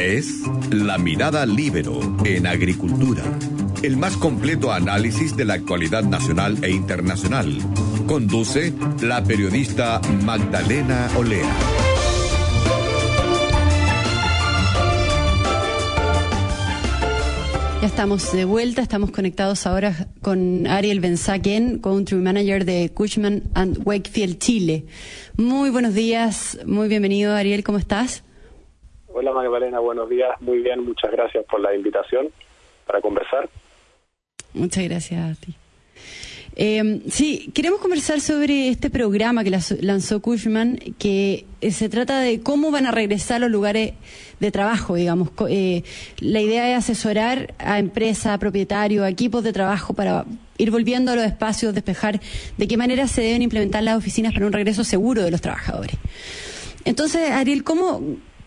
Es La Mirada Libero en Agricultura. El más completo análisis de la actualidad nacional e internacional. Conduce la periodista Magdalena Olea. Ya estamos de vuelta, estamos conectados ahora con Ariel Benzaken, Country Manager de Cushman and Wakefield Chile. Muy buenos días, muy bienvenido Ariel, ¿cómo estás? Hola Magdalena, buenos días, muy bien, muchas gracias por la invitación para conversar. Muchas gracias a ti. Eh, sí, queremos conversar sobre este programa que lanzó Cushman, que eh, se trata de cómo van a regresar los lugares de trabajo, digamos. Eh, la idea es asesorar a empresas, a propietarios, a equipos de trabajo para ir volviendo a los espacios, despejar de qué manera se deben implementar las oficinas para un regreso seguro de los trabajadores. Entonces, Ariel, ¿cómo,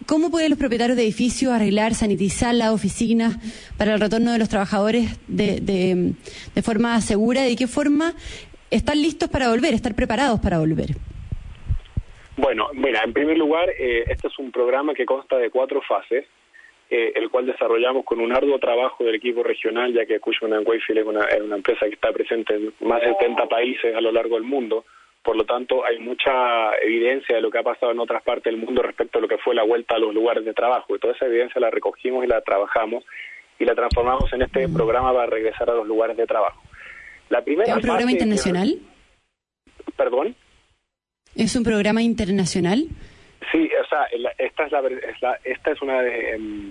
¿Cómo pueden los propietarios de edificios arreglar, sanitizar las oficinas para el retorno de los trabajadores de, de, forma segura? ¿De qué forma están listos para volver, estar preparados para volver? Bueno, mira, en primer lugar, eh, este es un programa que consta de cuatro fases, eh, el cual desarrollamos con un arduo trabajo del equipo regional, ya que Cushman Wayfield es una, es una empresa que está presente en más de 70 países a lo largo del mundo por lo tanto, hay mucha evidencia de lo que ha pasado en otras partes del mundo respecto a lo que fue la vuelta a los lugares de trabajo. Y toda esa evidencia la recogimos y la trabajamos y la transformamos en este mm. programa para regresar a los lugares de trabajo. La primera ¿Es un programa internacional? ¿Perdón? ¿Es un programa internacional? Sí, o sea, esta es, la, esta es una de, em,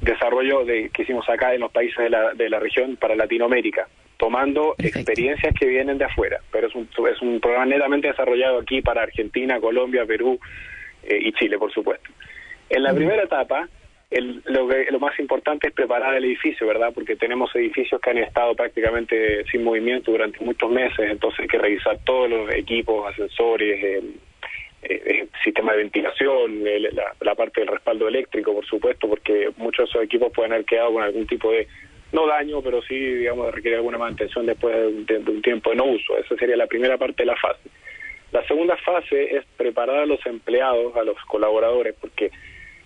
desarrollo de, que hicimos acá en los países de la, de la región para Latinoamérica tomando experiencias que vienen de afuera, pero es un, es un programa netamente desarrollado aquí para Argentina, Colombia, Perú eh, y Chile, por supuesto. En la primera etapa, el, lo, lo más importante es preparar el edificio, ¿verdad? Porque tenemos edificios que han estado prácticamente sin movimiento durante muchos meses, entonces hay que revisar todos los equipos, ascensores, el, eh, sistema de ventilación, la, la, parte del respaldo eléctrico, por supuesto, porque muchos de esos equipos pueden haber quedado con algún tipo de no daño, pero sí, digamos, requiere alguna mantención después de un, tiempo de no uso. Esa sería la primera parte de la fase. La segunda fase es preparar a los empleados, a los colaboradores, porque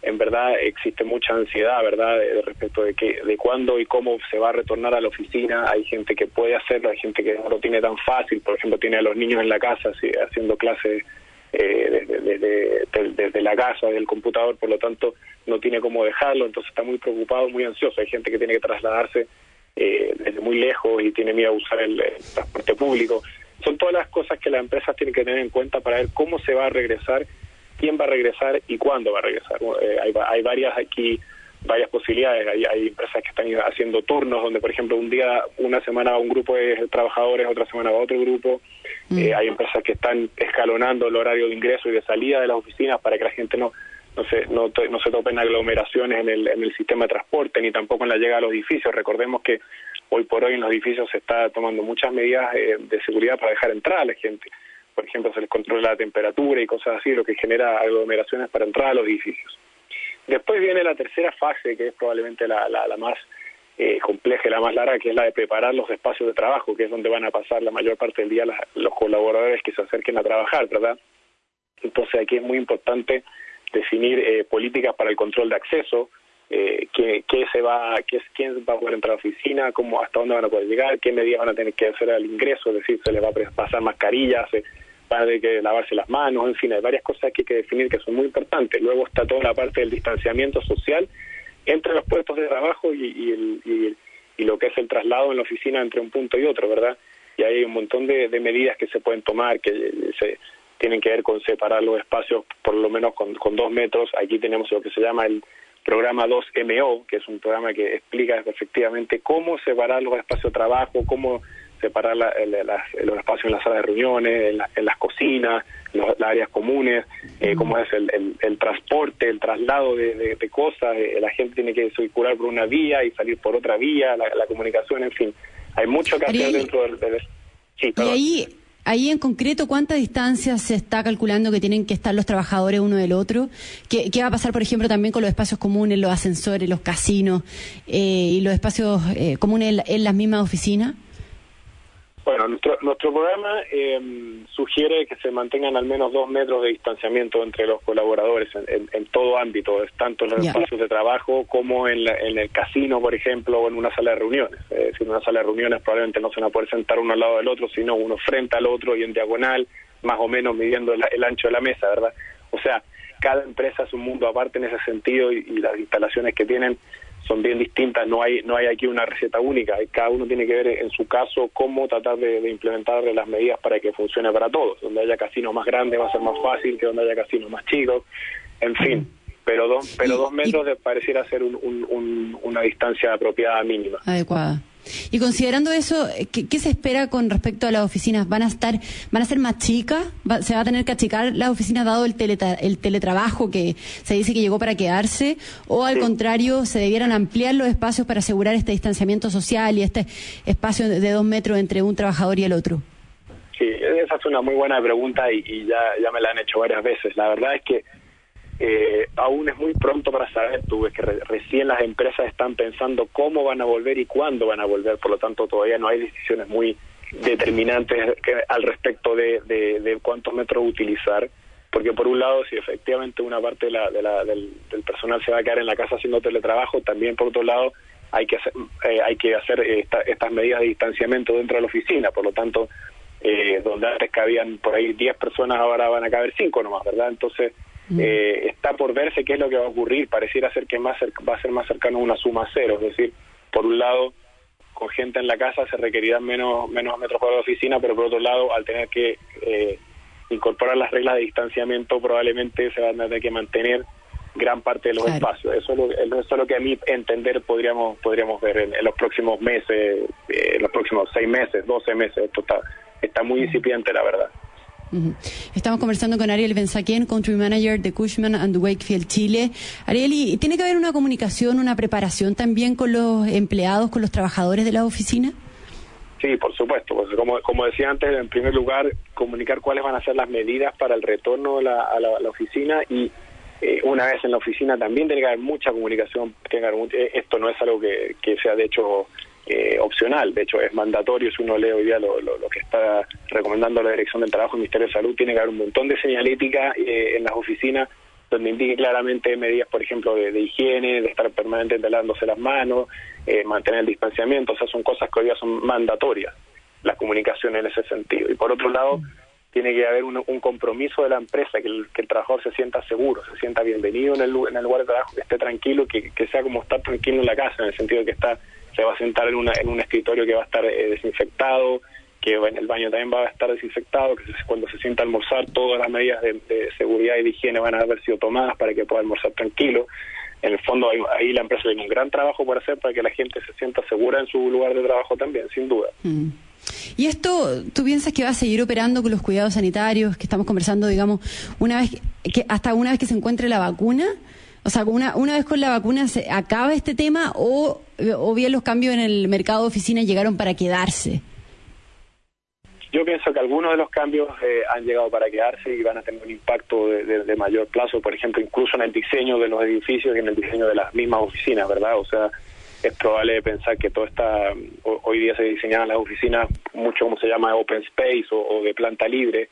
en verdad existe mucha ansiedad, ¿verdad?, respecto de que de cuándo y cómo se va a retornar a la oficina. Hay gente que puede hacerlo, hay gente que no lo tiene tan fácil, por ejemplo, tiene a los niños en la casa haciendo clases eh, desde, desde, la casa, del computador, por lo tanto no tiene cómo dejarlo, entonces está muy preocupado, muy ansioso. Hay gente que tiene que trasladarse eh, desde muy lejos y tiene miedo a usar el, transporte público. Son todas las cosas que las empresas tienen que tener en cuenta para ver cómo se va a regresar, quién va a regresar y cuándo va a regresar. Eh, hay, hay varias aquí varias posibilidades. Hay, hay, empresas que están haciendo turnos donde, por ejemplo, un día, una semana va un grupo de trabajadores, otra semana va otro grupo. Mm. Eh, hay empresas que están escalonando el horario de ingreso y de salida de las oficinas para que la gente no no se no, no se topen aglomeraciones en el, en el sistema de transporte ni tampoco en la llegada a los edificios. Recordemos que hoy por hoy en los edificios se está tomando muchas medidas eh, de seguridad para dejar entrar a la gente. Por ejemplo, se les controla la temperatura y cosas así, lo que genera aglomeraciones para entrar a los edificios. Después viene la tercera fase, que es probablemente la, la, más eh, compleja y la más larga, que es la de preparar los espacios de trabajo, que es donde van a pasar la mayor parte del día los colaboradores que se acerquen a trabajar, ¿verdad? Entonces aquí es muy importante definir eh, políticas para el control de acceso, eh, qué, se va, qué, quién va a poder entrar a la oficina, cómo, hasta dónde van a poder llegar, qué medidas van a tener que hacer al ingreso, es decir, se les va a pasar mascarillas, van a tener que lavarse las manos, en fin, hay varias cosas que hay que definir que son muy importantes. Luego está toda la parte del distanciamiento social entre los puestos de trabajo y, y, y, lo que es el traslado en la oficina entre un punto y otro, ¿verdad? Y hay un montón de, medidas que se pueden tomar que se tienen que ver con separar los espacios por lo menos con, con dos metros. Aquí tenemos lo que se llama el programa 2MO, que es un programa que explica efectivamente cómo separar los espacios de trabajo, cómo separar la, los espacios en las salas de reuniones, en, las cocinas, las áreas comunes, eh, cómo es el, el, transporte, el traslado de, cosas, eh, la gente tiene que circular por una vía y salir por otra vía, la, comunicación, en fin. Hay mucho que hacer dentro del... Sí, y ahí, ahí en concreto, ¿cuánta distancia se está calculando que tienen que estar los trabajadores uno del otro? ¿Qué, qué va a pasar, por ejemplo, también con los espacios comunes, los ascensores, los casinos eh, y los espacios comunes en las mismas oficinas? Bueno, nuestro, nuestro programa em, sugiere que se mantengan al menos dos metros de distanciamiento entre los colaboradores en, todo ámbito, tanto en los espacios de trabajo como en, en, el casino, por ejemplo, o en una sala de reuniones. Es decir, en una sala de reuniones probablemente no se van a poder sentar uno al lado del otro, sino uno frente al otro y en diagonal, más o menos midiendo el, ancho de la mesa, ¿verdad? O sea, cada empresa es un mundo aparte en ese sentido y las instalaciones que tienen son bien distintas, no hay no hay aquí una receta única, cada uno tiene que ver en su caso cómo tratar de, implementar las medidas para que funcione para todos, donde haya casinos más grandes va a ser más fácil que donde haya casinos más chicos, en fin, pero dos, pero dos metros pareciera ser una distancia apropiada mínima. Adecuada. Y considerando eso, ¿qué, se espera con respecto a las oficinas? ¿Van a estar, van a ser más chicas? ¿Se va a tener que achicar las oficinas dado el, el teletrabajo que se dice que llegó para quedarse? ¿O al contrario, se debieran ampliar los espacios para asegurar este distanciamiento social y este espacio de dos metros entre un trabajador y el otro? Sí, esa es una muy buena pregunta y, y ya, ya me la han hecho varias veces. La verdad es que eh, aún es muy pronto para saber, tú ves que recién las empresas están pensando cómo van a volver y cuándo van a volver, por lo tanto todavía no hay decisiones muy determinantes al respecto de, de, cuántos metros utilizar, porque por un lado si efectivamente una parte de la, del, personal se va a quedar en la casa haciendo teletrabajo, también por otro lado hay que hacer, eh, hay que hacer estas medidas de distanciamiento dentro de la oficina, por lo tanto eh, donde antes cabían por ahí 10 personas ahora van a caber 5 nomás, ¿verdad? Entonces Mm. Eh, está por verse qué es lo que va a ocurrir. Pareciera ser que más va a ser más cercano a una suma cero. Es decir, por un lado, con gente en la casa se requerirán menos, menos metros cuadrados de oficina, pero por otro lado, al tener que eh, incorporar las reglas de distanciamiento, probablemente se van a tener que mantener gran parte de los espacios. Eso es, lo, eso es lo que a mí entender podríamos podríamos ver en, los próximos meses, eh, en los próximos seis meses, doce meses. Esto está, está muy incipiente, la verdad. Estamos conversando con Ariel Benzaquén, Country Manager de Cushman and Wakefield Chile. Ariel, ¿y tiene que haber una comunicación, una preparación también con los empleados, con los trabajadores de la oficina? Sí, por supuesto. Pues como, decía antes, en primer lugar, comunicar cuáles van a ser las medidas para el retorno a la, oficina y eh, una vez en la oficina también tiene que haber mucha comunicación. Eh, esto no es algo que, que sea de hecho eh, opcional, de hecho es mandatorio, si uno lee hoy día lo, lo, que está recomendando la Dirección del Trabajo, el Ministerio de Salud, tiene que haber un montón de señalética eh, en las oficinas donde indique claramente medidas, por ejemplo, de, higiene, de estar permanentemente lavándose las manos, eh, mantener el distanciamiento, o sea, son cosas que hoy día son mandatorias, la comunicación en ese sentido. Y por otro lado, tiene que haber un, compromiso de la empresa, que el, que el, trabajador se sienta seguro, se sienta bienvenido en el, en el lugar de trabajo, que esté tranquilo, que, que sea como estar tranquilo en la casa, en el sentido de que está se va a sentar en, una, en un escritorio que va a estar eh, desinfectado, que el baño también va a estar desinfectado, que cuando se sienta a almorzar todas las medidas de, seguridad y de higiene van a haber sido tomadas para que pueda almorzar tranquilo. En el fondo ahí, la empresa tiene un gran trabajo por hacer para que la gente se sienta segura en su lugar de trabajo también, sin duda. Mm. ¿Y esto tú piensas que va a seguir operando con los cuidados sanitarios que estamos conversando, digamos, una vez que hasta una vez que se encuentre la vacuna? O sea, una, una vez con la vacuna se acaba este tema o, o bien los cambios en el mercado de oficinas llegaron para quedarse. Yo pienso que algunos de los cambios eh, han llegado para quedarse y van a tener un impacto de, mayor plazo, por ejemplo, incluso en el diseño de los edificios y en el diseño de las mismas oficinas, ¿verdad? O sea, es probable pensar que todo está, hoy día se diseñan las oficinas mucho como se llama open space o de planta libre,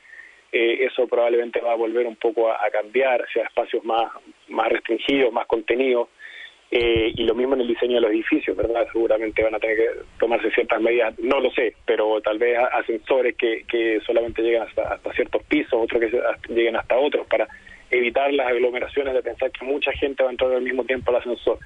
eh, eso probablemente va a volver un poco a, cambiar hacia espacios más, más restringidos, más contenidos. Eh, y lo mismo en el diseño de los edificios, ¿verdad? Seguramente van a tener que tomarse ciertas medidas, no lo sé, pero tal vez ascensores que, que solamente lleguen hasta, hasta ciertos pisos, otros que lleguen hasta otros, para evitar las aglomeraciones de pensar que mucha gente va a entrar al mismo tiempo al ascensor.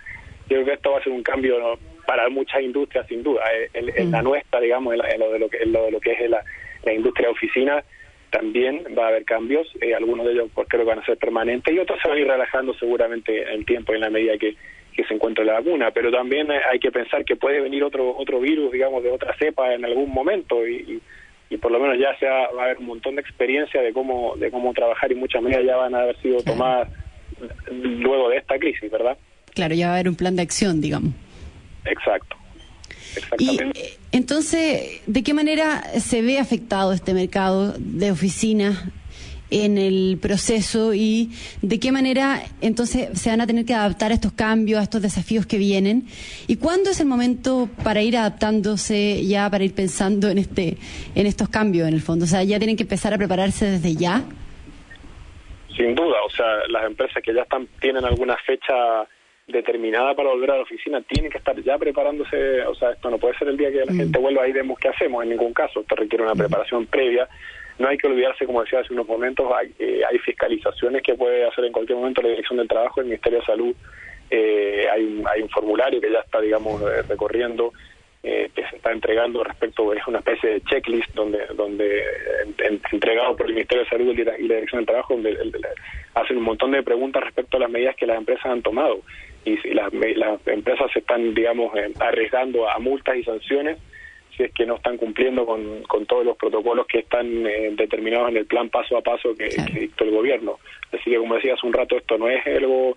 Yo creo que esto va a ser un cambio para muchas industrias, sin duda. Eh, en, la mm. nuestra, digamos, en, lo, de lo que, en lo de lo que es la, la industria de oficina, también va a haber cambios, eh, algunos de ellos creo que van a ser permanentes y otros se van a ir relajando seguramente en el tiempo y en la medida que, se encuentre la vacuna, pero también hay que pensar que puede venir otro otro virus, digamos, de otra cepa en algún momento y, y, por lo menos ya se va, a haber un montón de experiencia de cómo de cómo trabajar y muchas medidas ya van a haber sido tomadas luego de esta crisis, ¿verdad? Claro, ya va a haber un plan de acción, digamos. Exacto. Y eh, entonces, ¿de qué manera se ve afectado este mercado de oficinas en el proceso y de qué manera entonces se van a tener que adaptar a estos cambios, a estos desafíos que vienen. ¿Y cuándo es el momento para ir adaptándose ya, para ir pensando en, este, en estos cambios en el fondo? O sea, ya tienen que empezar a prepararse desde ya. Sin duda, o sea, las empresas que ya están tienen alguna fecha determinada para volver a la oficina tienen que estar ya preparándose, o sea, esto no puede ser el día que la mm. gente vuelva y vemos qué hacemos, en ningún caso, esto requiere una mm. preparación previa. No hay que olvidarse, como decía hace unos momentos, hay, eh, hay fiscalizaciones que puede hacer en cualquier momento la Dirección del Trabajo, el Ministerio de Salud, eh, hay, un, hay un formulario que ya está, digamos, eh, recorriendo eh, que se está entregando respecto, es una especie de checklist donde, donde entregado por el Ministerio de Salud y la, Dirección del Trabajo, donde hacen un montón de preguntas respecto a las medidas que las empresas han tomado. Y si las, las empresas se están, digamos, arriesgando a multas y sanciones si es que no están cumpliendo con, con todos los protocolos que están eh, determinados en el plan paso a paso que, que dictó el gobierno. Así que, como decía hace un rato, esto no es algo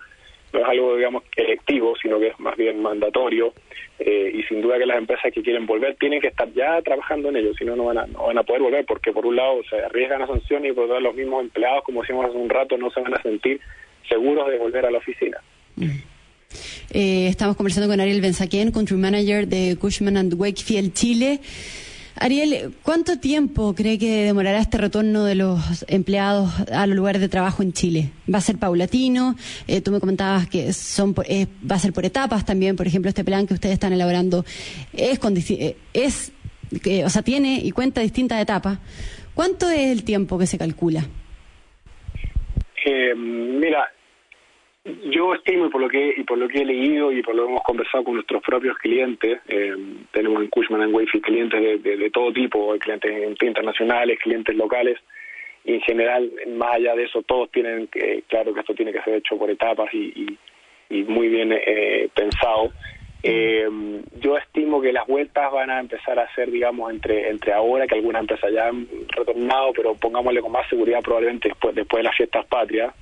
no es algo, digamos, electivo, sino que es más bien mandatorio. Eh, y sin duda que las empresas que quieren volver tienen que estar ya trabajando en ello, si no, no van a, no van a poder volver, porque por un lado se arriesgan a sanciones y por otro lado los mismos empleados, como decíamos hace un rato, no se van a sentir seguros de volver a la oficina. Mm. Eh, estamos conversando con Ariel Benzaquén, Country Manager de Cushman and Wakefield Chile. Ariel, ¿cuánto tiempo cree que demorará este retorno de los empleados a los lugares de trabajo en Chile? ¿Va a ser paulatino? Eh, tú me comentabas que son eh, va a ser por etapas también. Por ejemplo, este plan que ustedes están elaborando es, eh, es o sea, tiene y cuenta distintas etapas. ¿Cuánto es el tiempo que se calcula? mira, yo estimo y por lo que y por lo que he leído y por lo que hemos conversado con nuestros propios clientes, eh, tenemos en Cushman Wakefield clientes de, todo tipo, clientes internacionales, clientes locales, y en general, más allá de eso, todos tienen eh, claro que esto tiene que ser hecho por etapas y, y, muy bien eh, pensado. Eh, yo estimo que las vueltas van a empezar a ser, digamos, entre entre ahora, que algunas empresas ya han retornado, pero pongámosle con más seguridad probablemente después, después de las fiestas patrias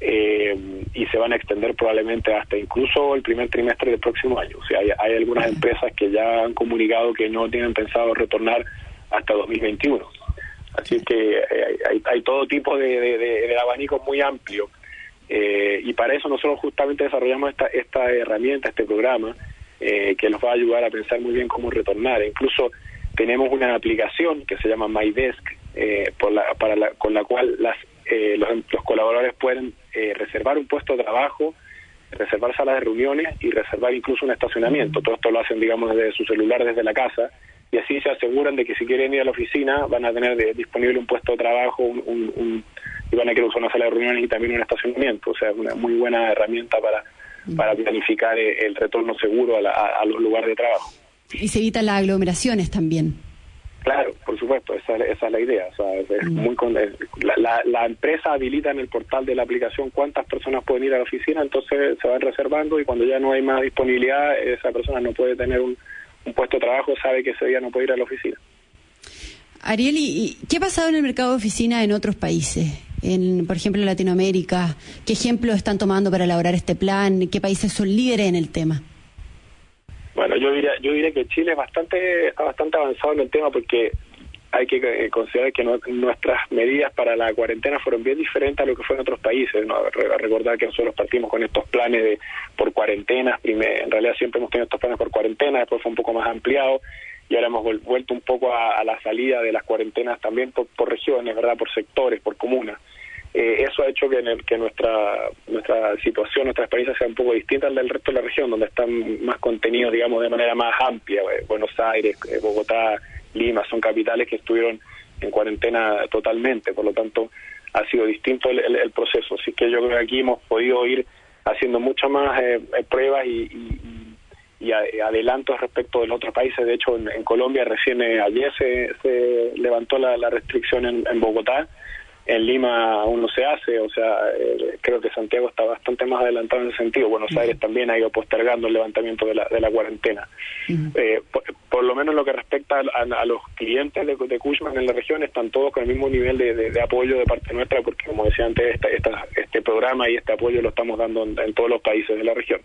eh, y se van a extender probablemente hasta incluso el primer trimestre del próximo año. O sea, hay, algunas empresas que ya han comunicado que no tienen pensado retornar hasta 2021. Así que eh, hay, hay, todo tipo de, de, de, abanico muy amplio. Eh, y para eso nosotros justamente desarrollamos esta, esta herramienta, este programa, eh, que nos va a ayudar a pensar muy bien cómo retornar. Incluso tenemos una aplicación que se llama MyDesk, eh, por la, para la, con la cual las eh, los, colaboradores pueden eh, reservar un puesto de trabajo, reservar salas de reuniones y reservar incluso un estacionamiento. Todo esto lo hacen, digamos, desde su celular, desde la casa, y así se aseguran de que si quieren ir a la oficina van a tener disponible un puesto de trabajo, un, y van a querer usar una sala de reuniones y también un estacionamiento. O sea, una muy buena herramienta para, para planificar eh, el retorno seguro a, a los lugares de trabajo. Y se evitan las aglomeraciones también. Claro, por supuesto, esa, esa es la idea. O sea, es mm. muy la, la, empresa habilita en el portal de la aplicación cuántas personas pueden ir a la oficina, entonces se van reservando y cuando ya no hay más disponibilidad, esa persona no puede tener un, puesto de trabajo, sabe que ese día no puede ir a la oficina. Ariel, ¿y qué ha pasado en el mercado de oficina en otros países? En, por ejemplo, en Latinoamérica. ¿Qué ejemplos están tomando para elaborar este plan? ¿Qué países son líderes en el tema? Bueno, yo diría, yo diría que Chile es bastante, bastante avanzado en el tema porque hay que eh, considerar que nuestras medidas para la cuarentena fueron bien diferentes a lo que fue en otros países. ¿no? Recordar que nosotros partimos con estos planes de por cuarentenas, en realidad siempre hemos tenido estos planes por cuarentena, después fue un poco más ampliado y ahora hemos vuelto un poco a, la salida de las cuarentenas también por, por regiones, ¿verdad? por sectores, por comunas. Eh, eso ha hecho que, que nuestra nuestra situación, nuestra experiencia sea un poco distinta al del resto de la región, donde están más contenidos, digamos, de manera más amplia. Eh, Buenos Aires, eh, Bogotá, Lima, son capitales que estuvieron en cuarentena totalmente, por lo tanto ha sido distinto el, proceso. Así que yo creo que aquí hemos podido ir haciendo muchas más pruebas y, y, adelantos respecto de los otros países. De hecho, en, Colombia recién ayer se, se levantó la, restricción en Bogotá en Lima aún no se hace, o sea, eh, creo que Santiago está bastante más adelantado en ese sentido. Buenos Aires también ha ido postergando el levantamiento de la, de la cuarentena. Eh, por, lo menos lo que respecta a, los clientes de, de, Cushman en la región, están todos con el mismo nivel de, apoyo de parte nuestra, porque como decía antes, este programa y este apoyo lo estamos dando en, todos los países de la región.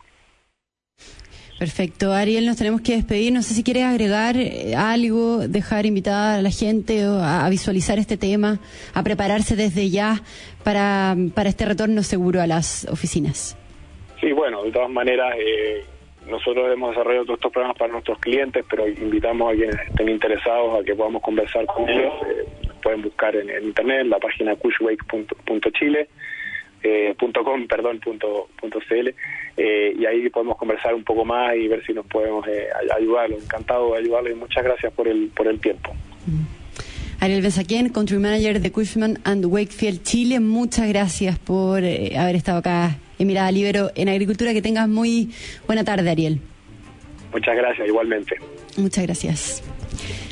Perfecto. Ariel, nos tenemos que despedir. No sé si quieres agregar eh, algo, dejar invitada a la gente a, visualizar este tema, a prepararse desde ya para, para este retorno seguro a las oficinas. Sí, bueno, de todas maneras, eh, nosotros hemos desarrollado todos estos programas para nuestros clientes, pero invitamos a quienes estén interesados a que podamos conversar con ellos. Eh, pueden buscar en, internet, la página cushwake.chile eh, punto .com, perdón, punto, punto .cl, eh, y ahí podemos conversar un poco más y ver si nos podemos eh, ayudarlo. Encantado de ayudarlo y muchas gracias por el, por el tiempo. Mm. Ariel Besaquien, Country Manager de Cushman and Wakefield Chile, muchas gracias por eh, haber estado acá en Mirada Libero en Agricultura. Que tengas muy buena tarde, Ariel. Muchas gracias, igualmente. Muchas gracias.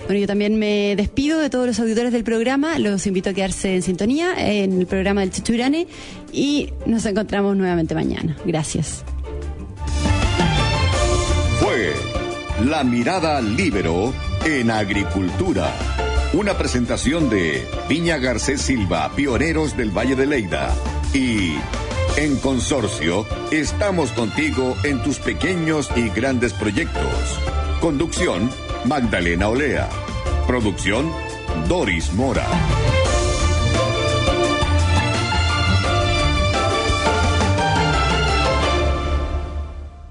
Bueno, yo también me despido de todos los auditores del programa. Los invito a quedarse en sintonía en el programa del Chichurane y nos encontramos nuevamente mañana. Gracias. Fue La Mirada Libero en Agricultura. Una presentación de Viña Garcés Silva, pioneros del Valle de Leida. Y en Consorcio, estamos contigo en tus pequeños y grandes proyectos. Conducción Magdalena Olea. Producción Doris Mora.